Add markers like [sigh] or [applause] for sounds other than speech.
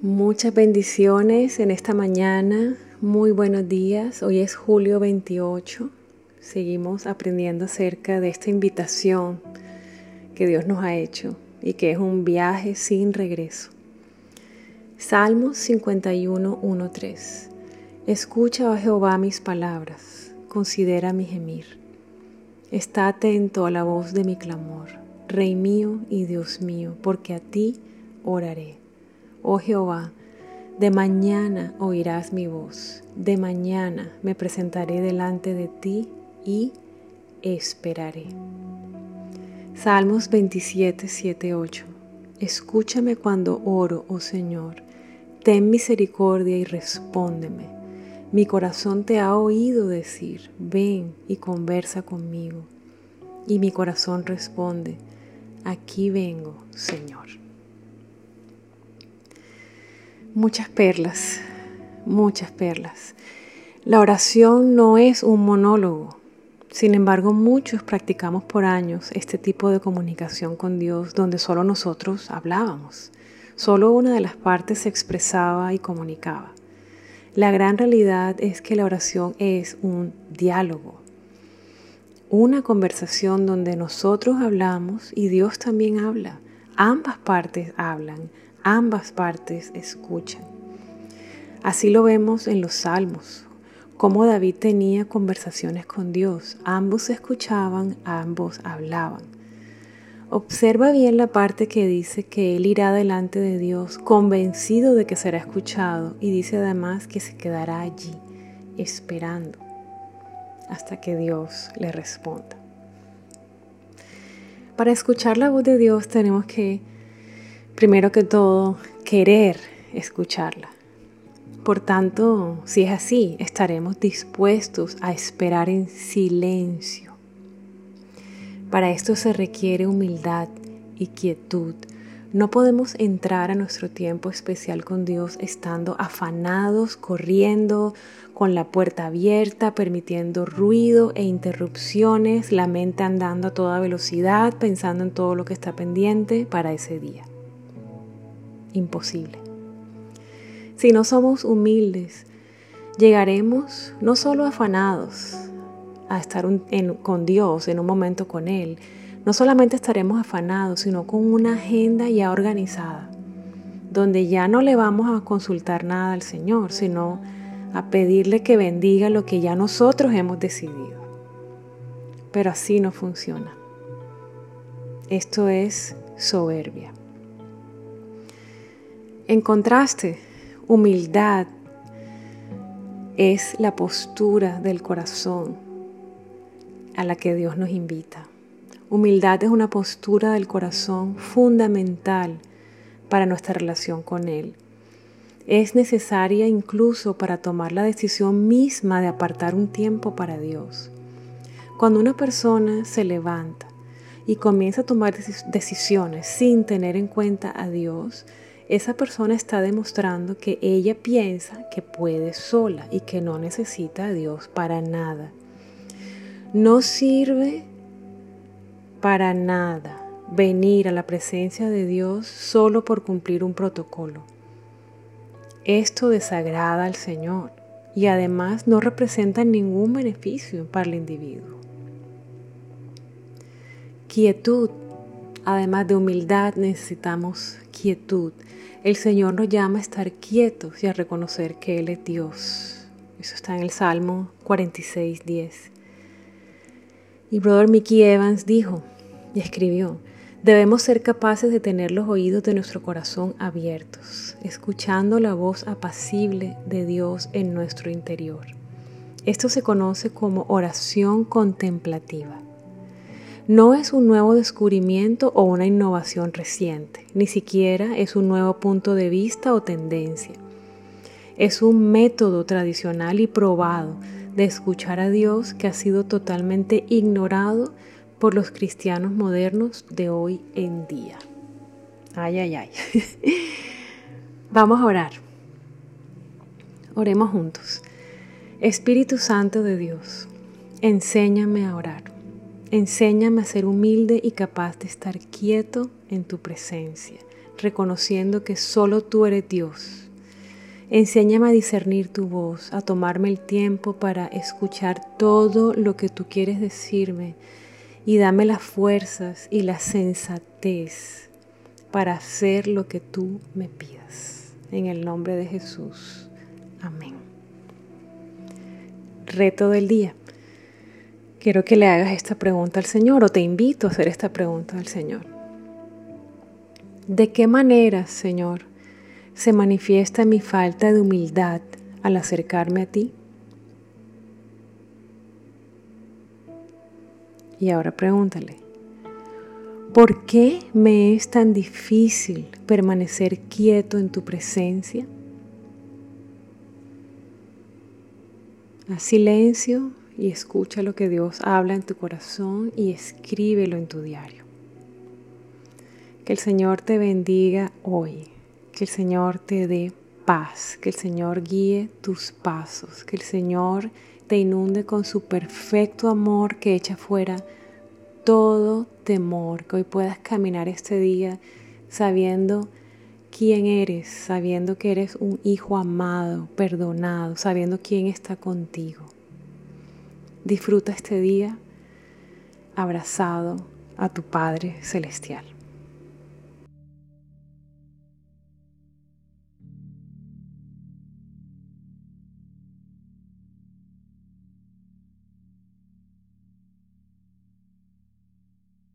Muchas bendiciones en esta mañana. Muy buenos días. Hoy es julio 28. Seguimos aprendiendo acerca de esta invitación que Dios nos ha hecho y que es un viaje sin regreso. Salmos 51, 1, 3. Escucha, oh Jehová, mis palabras, considera mi gemir. Está atento a la voz de mi clamor, Rey mío y Dios mío, porque a ti oraré. Oh Jehová, de mañana oirás mi voz, de mañana me presentaré delante de ti y esperaré. Salmos 27, 7, 8. Escúchame cuando oro, oh Señor, ten misericordia y respóndeme. Mi corazón te ha oído decir, ven y conversa conmigo. Y mi corazón responde, aquí vengo, Señor. Muchas perlas, muchas perlas. La oración no es un monólogo. Sin embargo, muchos practicamos por años este tipo de comunicación con Dios donde solo nosotros hablábamos. Solo una de las partes se expresaba y comunicaba. La gran realidad es que la oración es un diálogo, una conversación donde nosotros hablamos y Dios también habla. Ambas partes hablan, ambas partes escuchan. Así lo vemos en los salmos, como David tenía conversaciones con Dios, ambos escuchaban, ambos hablaban. Observa bien la parte que dice que él irá delante de Dios convencido de que será escuchado y dice además que se quedará allí esperando hasta que Dios le responda. Para escuchar la voz de Dios tenemos que primero que todo, querer escucharla. Por tanto, si es así, estaremos dispuestos a esperar en silencio. Para esto se requiere humildad y quietud. No podemos entrar a nuestro tiempo especial con Dios estando afanados, corriendo, con la puerta abierta, permitiendo ruido e interrupciones, la mente andando a toda velocidad, pensando en todo lo que está pendiente para ese día imposible. Si no somos humildes, llegaremos no solo afanados a estar con Dios en un momento con Él, no solamente estaremos afanados, sino con una agenda ya organizada, donde ya no le vamos a consultar nada al Señor, sino a pedirle que bendiga lo que ya nosotros hemos decidido. Pero así no funciona. Esto es soberbia. En contraste, humildad es la postura del corazón a la que Dios nos invita. Humildad es una postura del corazón fundamental para nuestra relación con Él. Es necesaria incluso para tomar la decisión misma de apartar un tiempo para Dios. Cuando una persona se levanta y comienza a tomar decisiones sin tener en cuenta a Dios, esa persona está demostrando que ella piensa que puede sola y que no necesita a Dios para nada. No sirve para nada venir a la presencia de Dios solo por cumplir un protocolo. Esto desagrada al Señor y además no representa ningún beneficio para el individuo. Quietud, además de humildad, necesitamos quietud. El Señor nos llama a estar quietos y a reconocer que Él es Dios. Eso está en el Salmo 46, 10. Y Brother Mickey Evans dijo y escribió, debemos ser capaces de tener los oídos de nuestro corazón abiertos, escuchando la voz apacible de Dios en nuestro interior. Esto se conoce como oración contemplativa no es un nuevo descubrimiento o una innovación reciente, ni siquiera es un nuevo punto de vista o tendencia. Es un método tradicional y probado de escuchar a Dios que ha sido totalmente ignorado por los cristianos modernos de hoy en día. Ay, ay, ay. [laughs] Vamos a orar. Oremos juntos. Espíritu Santo de Dios, enséñame a orar. Enséñame a ser humilde y capaz de estar quieto en tu presencia. reconociendo que solo tú eres Dios. Enséñame a discernir tu voz, a tomarme el tiempo para escuchar todo lo que tú quieres decirme y dame las fuerzas y la sensatez para hacer lo que tú me pidas. En el nombre de Jesús. Amén. Reto del día. Quiero que le hagas esta pregunta al Señor o te invito a hacer esta pregunta al Señor. ¿De qué manera, Señor, se manifiesta mi falta de humildad al acercarme a ti? Y ahora pregúntale, ¿por qué me es tan difícil permanecer quieto en tu presencia? Haz silencio y escucha lo que Dios habla en tu corazón y escríbelo en tu diario. Que el Señor te bendiga hoy, que el Señor te dé paz, que el Señor guíe tus pasos, que el Señor te inunde con su perfecto amor que echa fuera todo temor, que hoy puedas caminar este día sabiendo quién eres, sabiendo que eres un hijo amado, perdonado, sabiendo quién está contigo. Disfruta este día abrazado a tu Padre Celestial.